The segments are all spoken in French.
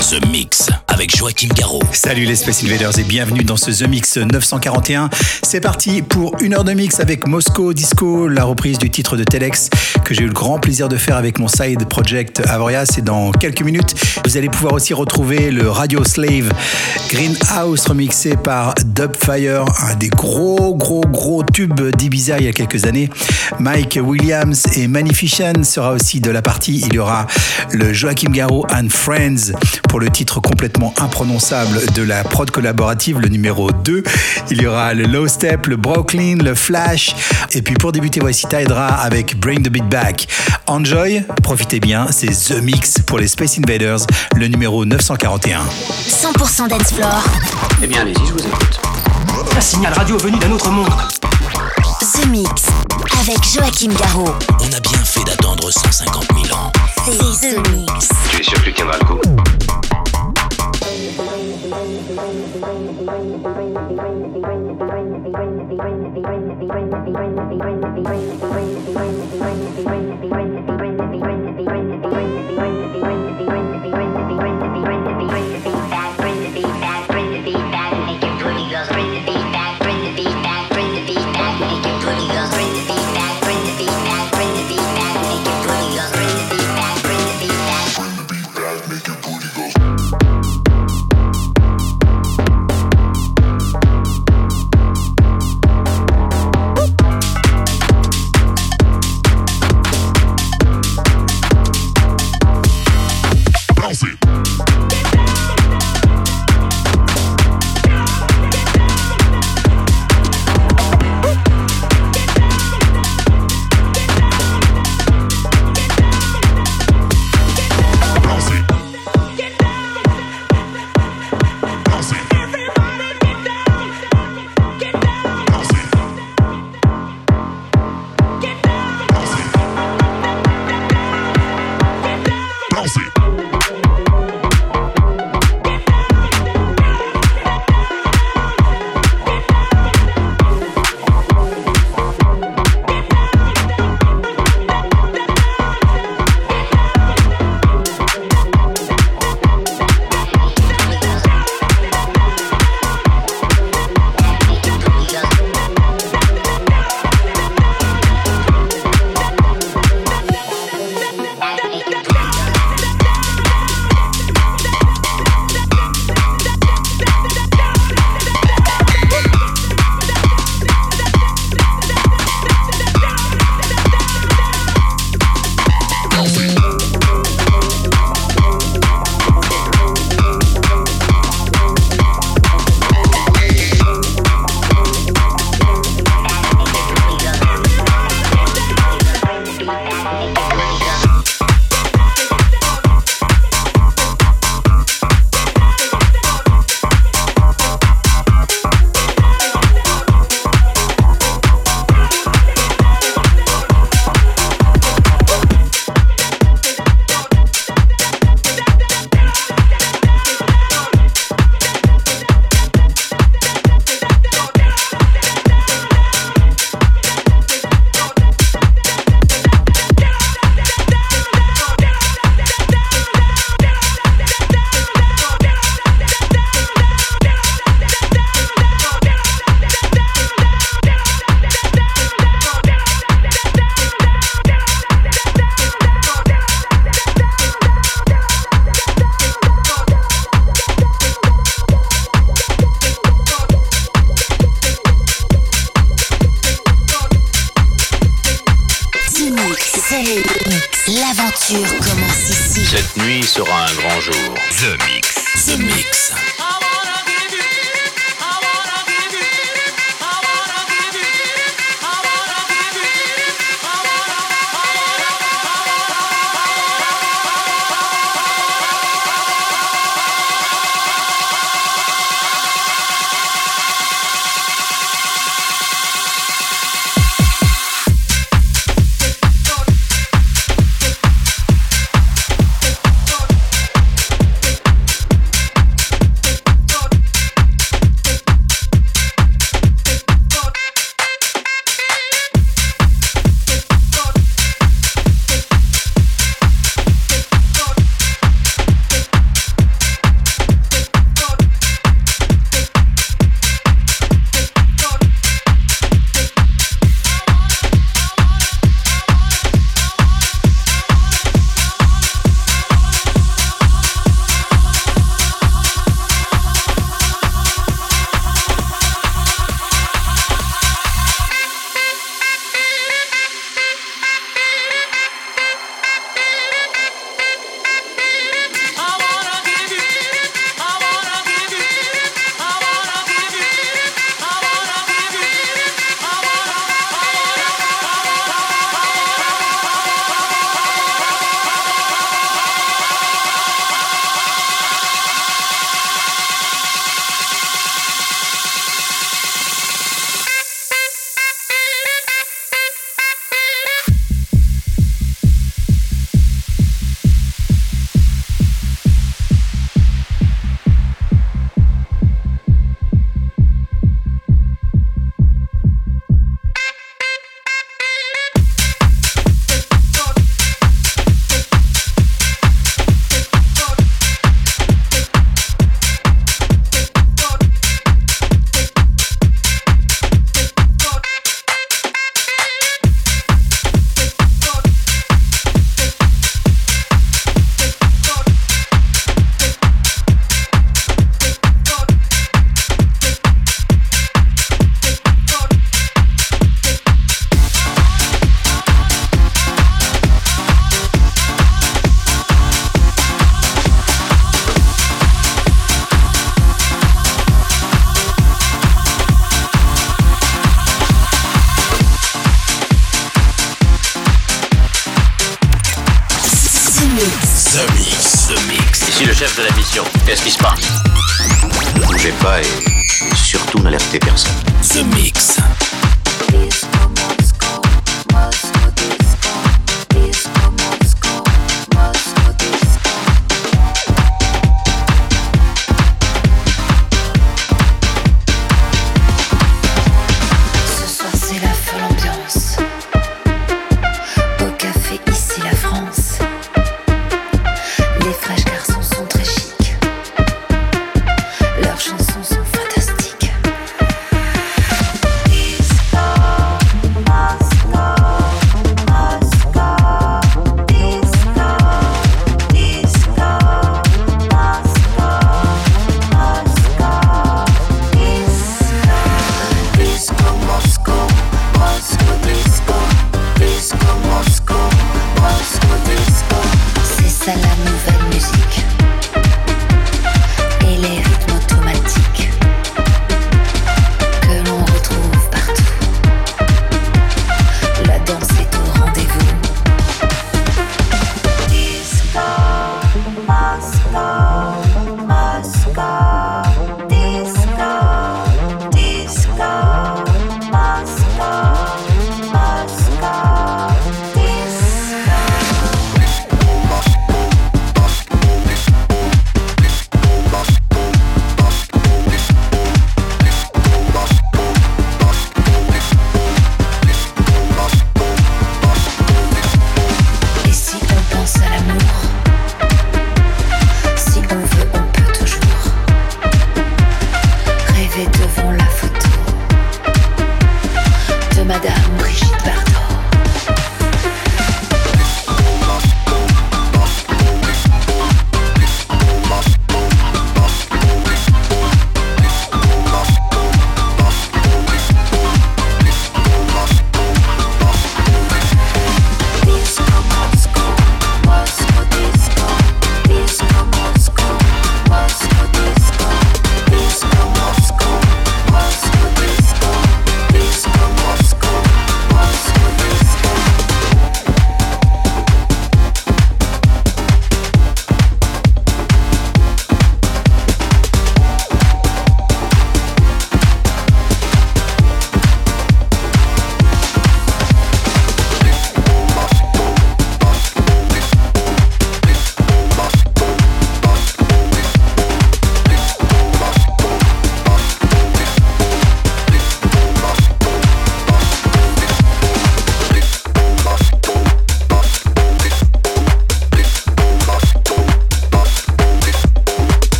The Mix avec Joachim Garraud. Salut les Space Invaders et bienvenue dans ce The Mix 941. C'est parti pour une heure de mix avec Moscow Disco, la reprise du titre de Telex que j'ai eu le grand plaisir de faire avec mon side project Avoria. C'est dans quelques minutes. Vous allez pouvoir aussi retrouver le Radio Slave Greenhouse remixé par Dubfire, un des gros gros gros tubes d'Ibiza il y a quelques années. Mike Williams et Magnificent sera aussi de la partie. Il y aura le Joachim Garraud and Friends pour le titre complètement imprononçable de la prod collaborative, le numéro 2. Il y aura le Low Step, le Brooklyn, le Flash. Et puis pour débuter, voici Tydra avec Bring the Beat Back. Enjoy, profitez bien, c'est The Mix pour les Space Invaders, le numéro 941. 100% dance floor. Eh bien, allez-y, je vous écoute. Un signal radio venu d'un autre monde. The Mix. Avec Joachim Garraud. On a bien fait d'attendre 150 000 ans. C'est The Mix. Tu es sûr que tu tiendras le coup?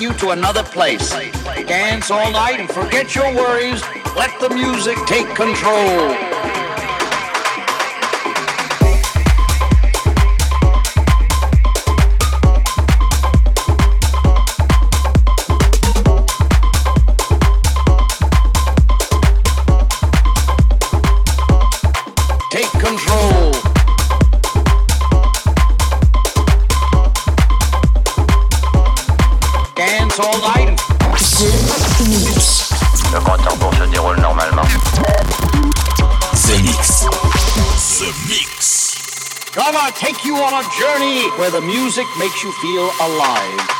You to another place. Dance all night and forget your worries. Let the music take control. Where the music makes you feel alive.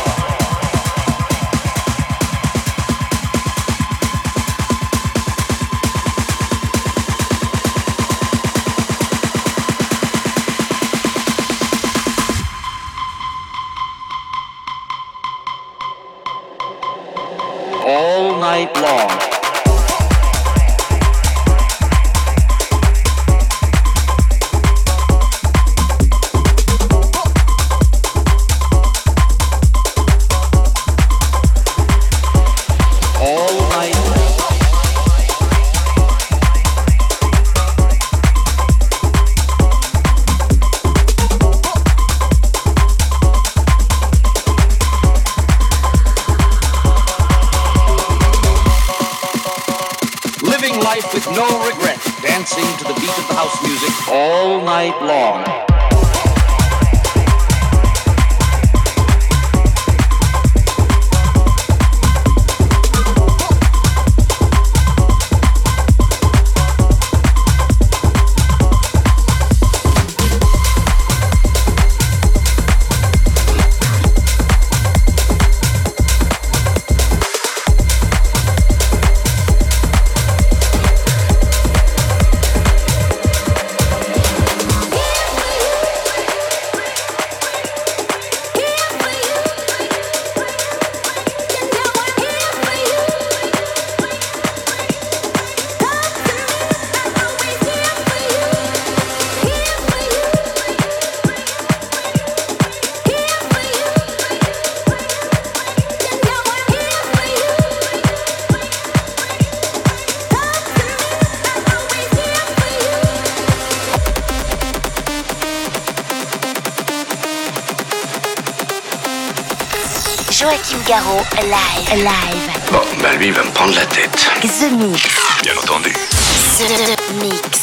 living life with no regrets, dancing to the beat of the house music all night long. Live. Live. Bon, bah lui, il va me prendre la tête. The Mix. Bien entendu. The Mix.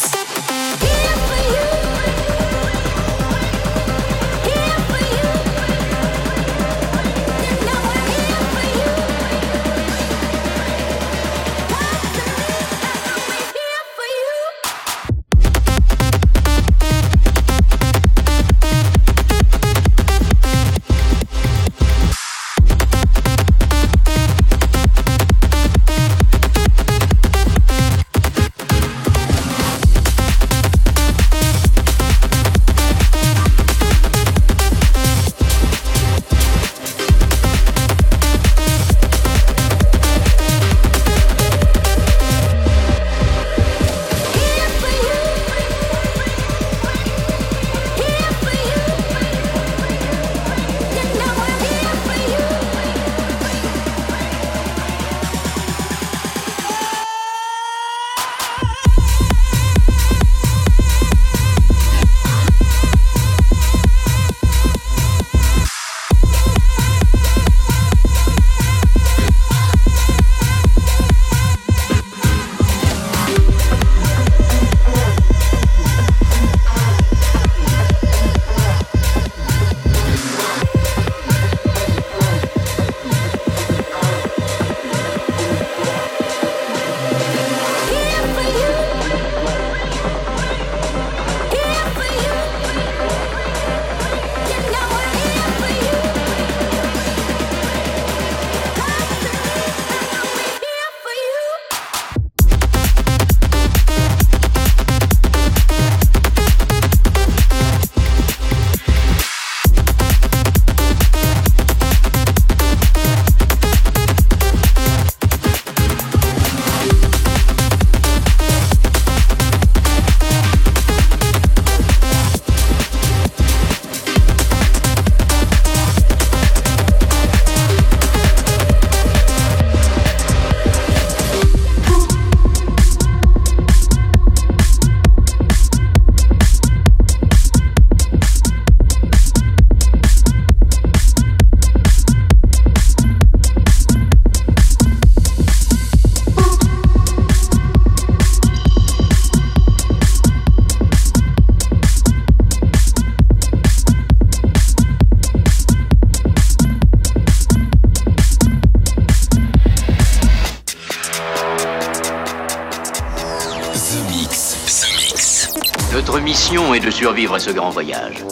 Survivre à ce grand voyage.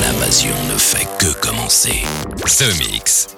L'invasion ne fait que commencer. The Mix.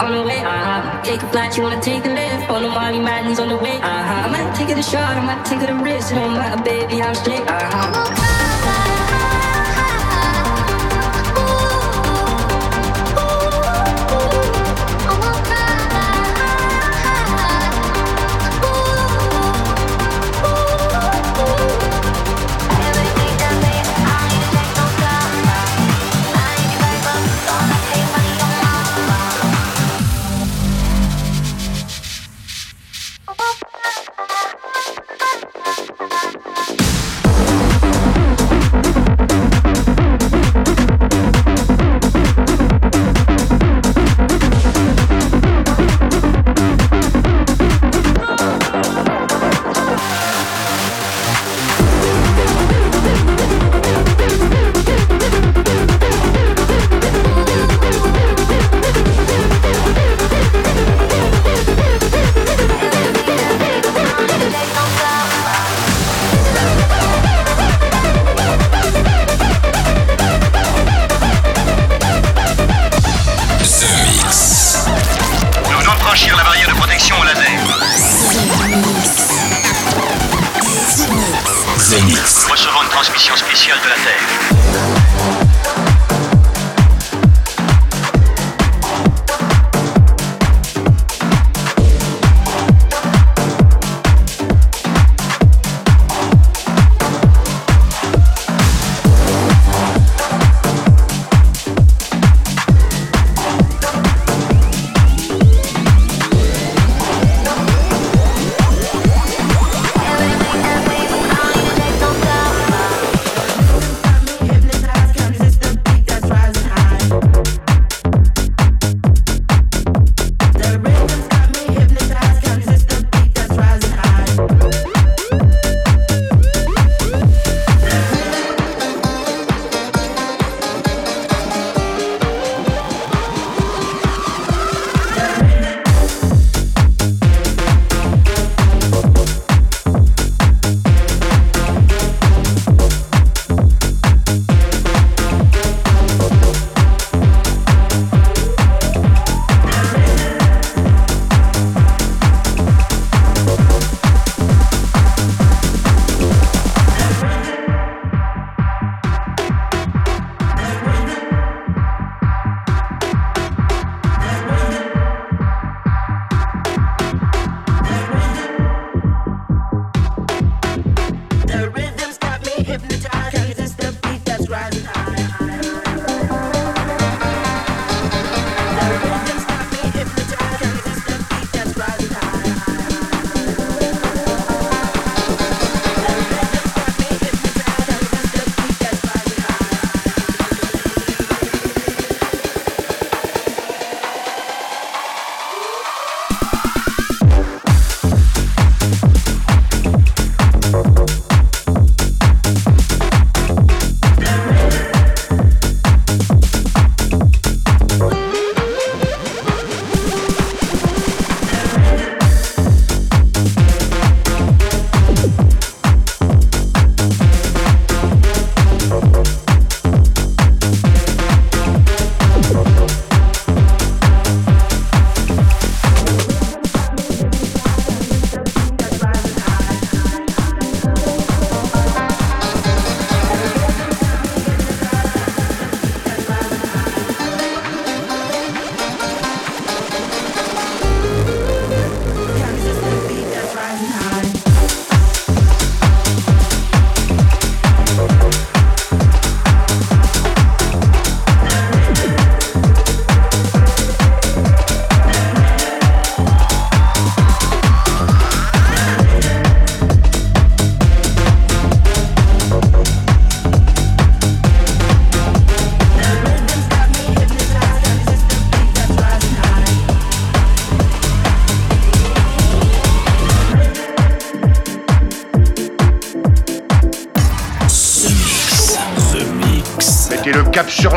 On the way, uh-huh. Take a flight, you wanna take a lift. On the Molly man, he's on the way, uh-huh. I might take it a shot, I might take it a risk. It don't matter, baby, I'm straight, uh-huh.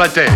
Sur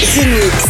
The Mix.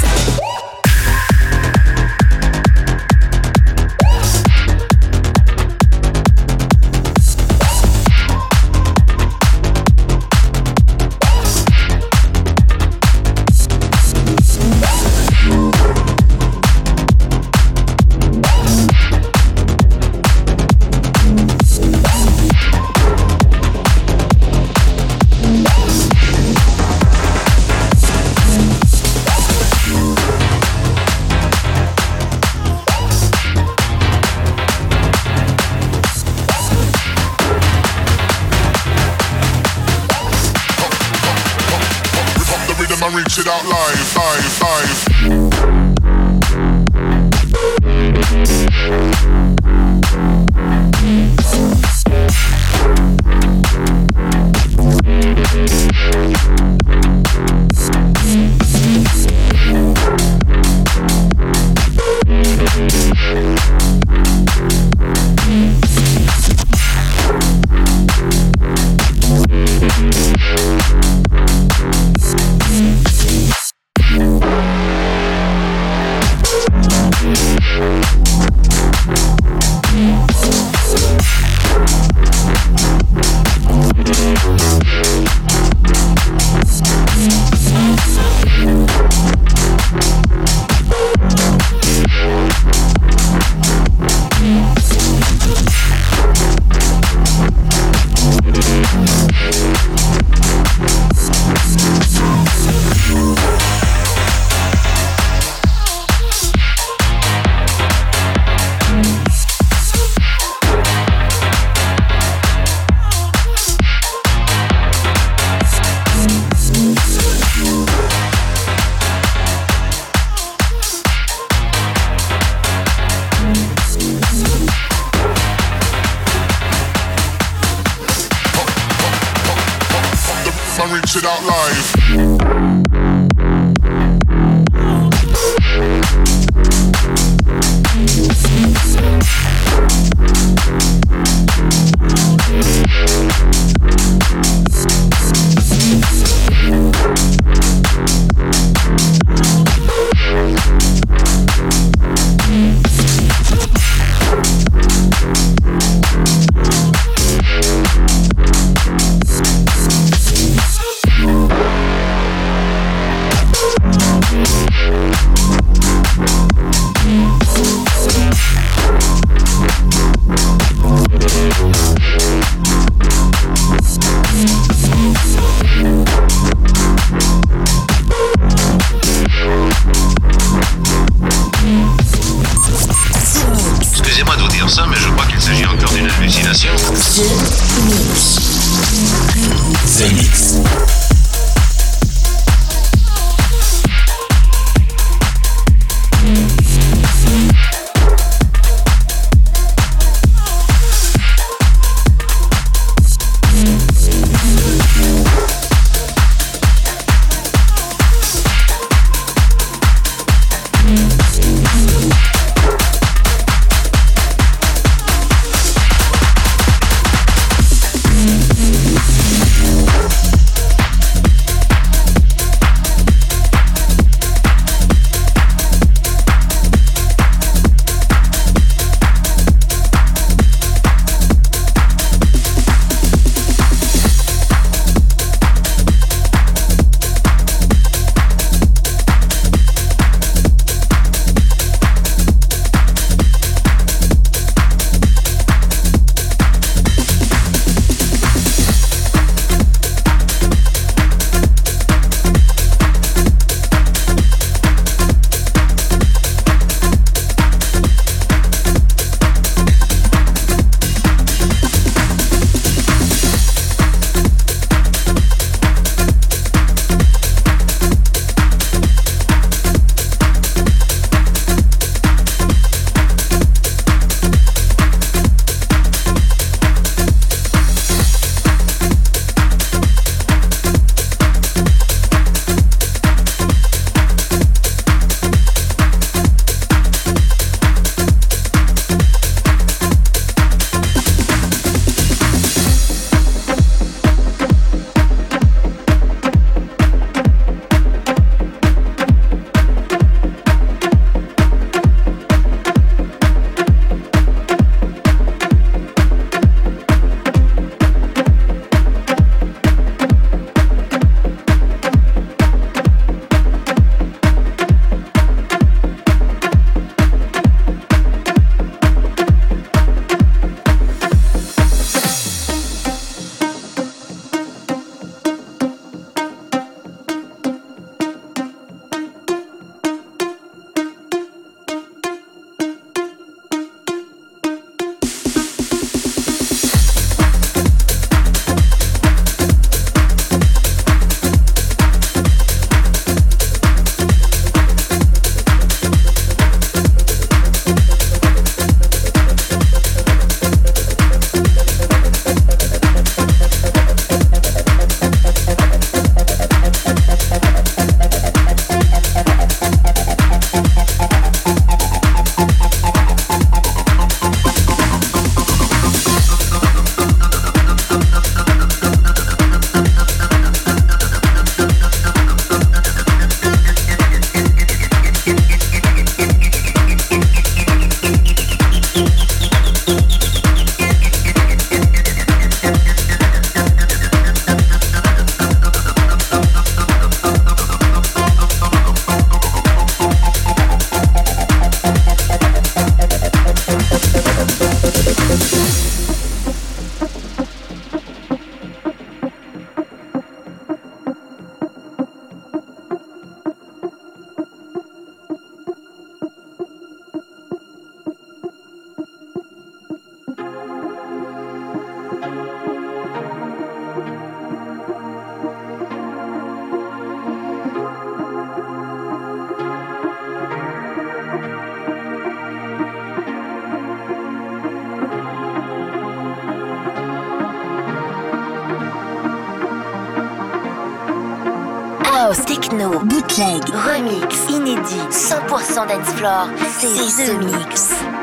Mix.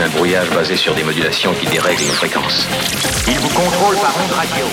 Un brouillage basé sur des modulations qui dérèglent nos fréquences. Il vous contrôle par onde radio.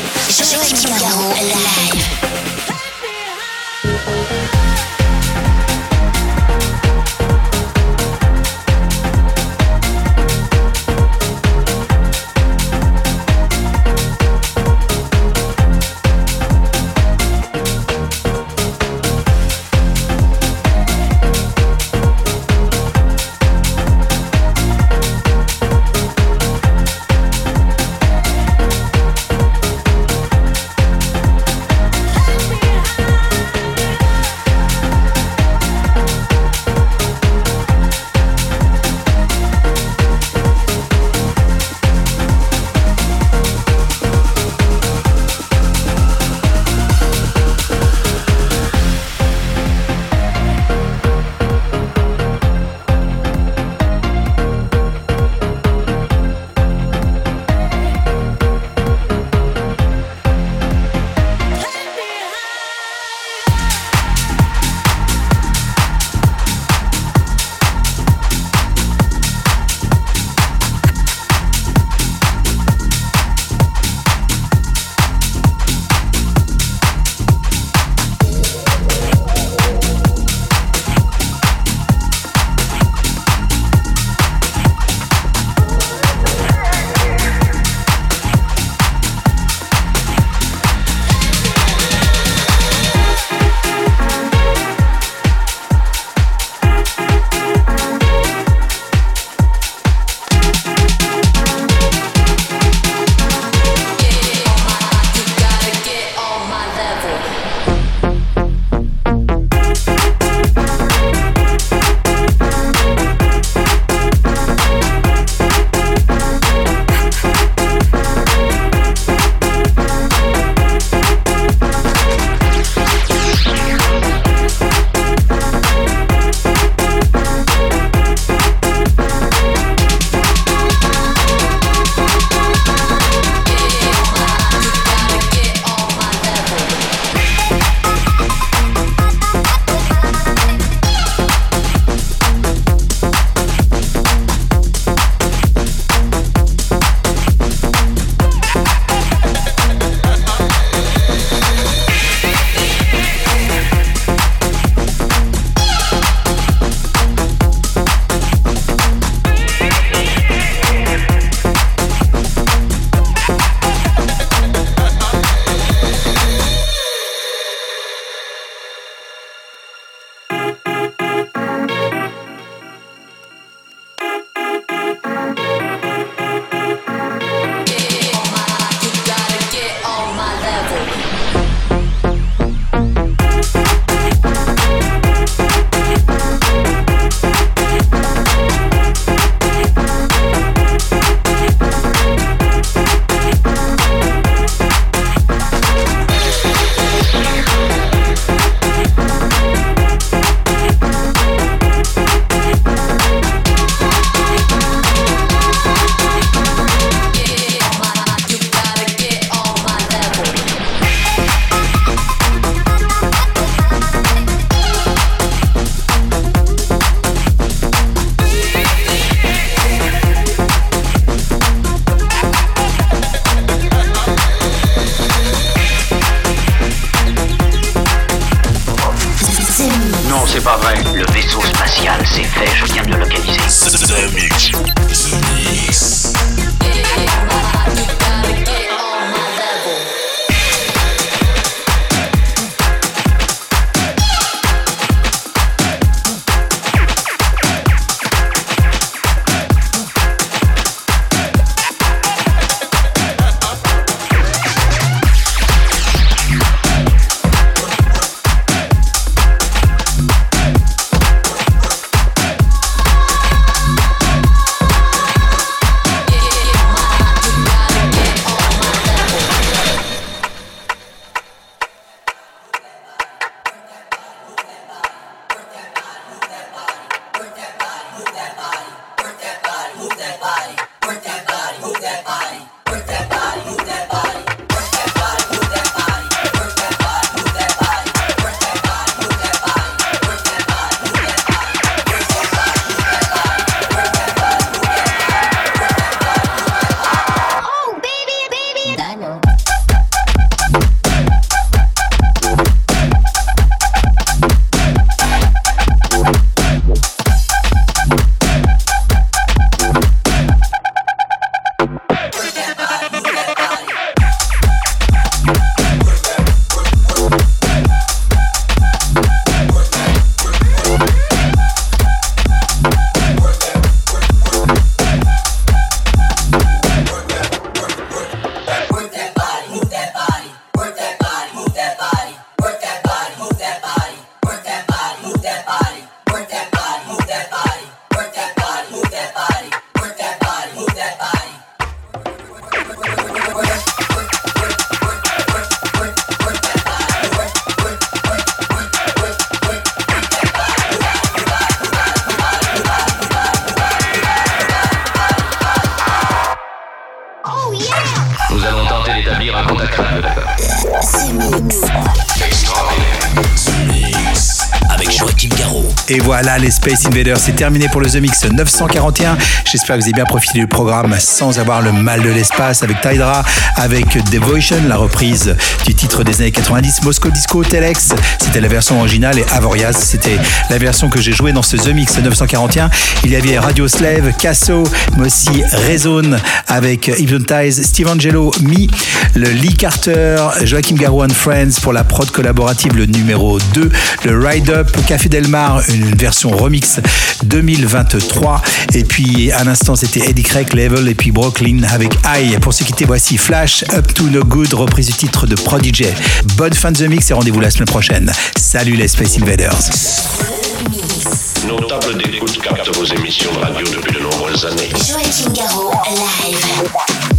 Space Invaders, c'est terminé pour le The Mix 941. J'espère que vous avez bien profité du programme sans avoir le mal de l'espace avec Tydra, avec Devotion, la reprise du titre des années 90, Moscow Disco, Telex, c'était la version originale et Avoriaz, c'était la version que j'ai jouée dans ce The Mix 941. Il y avait Radio Slave, Casso, mais aussi Rezone avec Hypnotize, Steve Angelo, Mi, le Lee Carter, Joachim Garou and Friends pour la prod collaborative, le numéro 2, le Ride Up, Café Delmar, une version remix 2023. Et puis à l'instant, c'était Eddie Craig, Level et puis Brooklyn avec I. Pour se quitter, voici Flash Up to No Good, reprise du titre de Prodigy. Bonne fin de The Mix et rendez-vous la semaine prochaine. Salut les Space Invaders. Nos tables d'écoute captent vos émissions de radio depuis de nombreuses années. Joachim Garraud, live.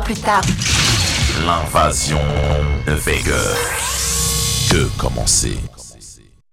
Plus tard.